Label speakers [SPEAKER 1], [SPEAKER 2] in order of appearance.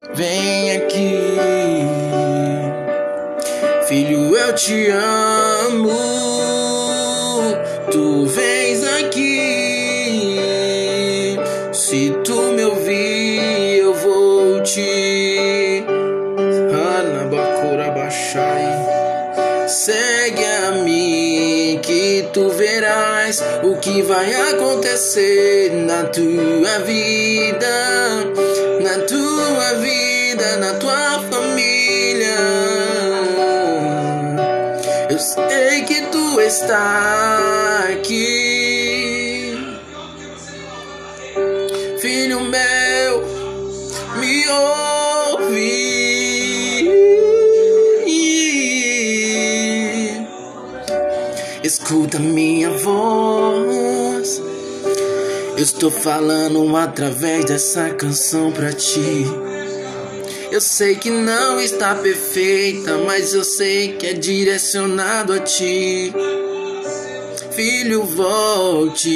[SPEAKER 1] Vem aqui, filho, eu te amo. Tu vens aqui. Se tu me ouvir, eu vou te. Anabacura baixai. Segue a mim, que tu verás o que vai acontecer na tua vida, Eu sei que tu está aqui, filho meu, me ouve. Escuta minha voz. Eu estou falando através dessa canção pra ti. Eu sei que não está perfeita, mas eu sei que é direcionado a ti. Filho, volte.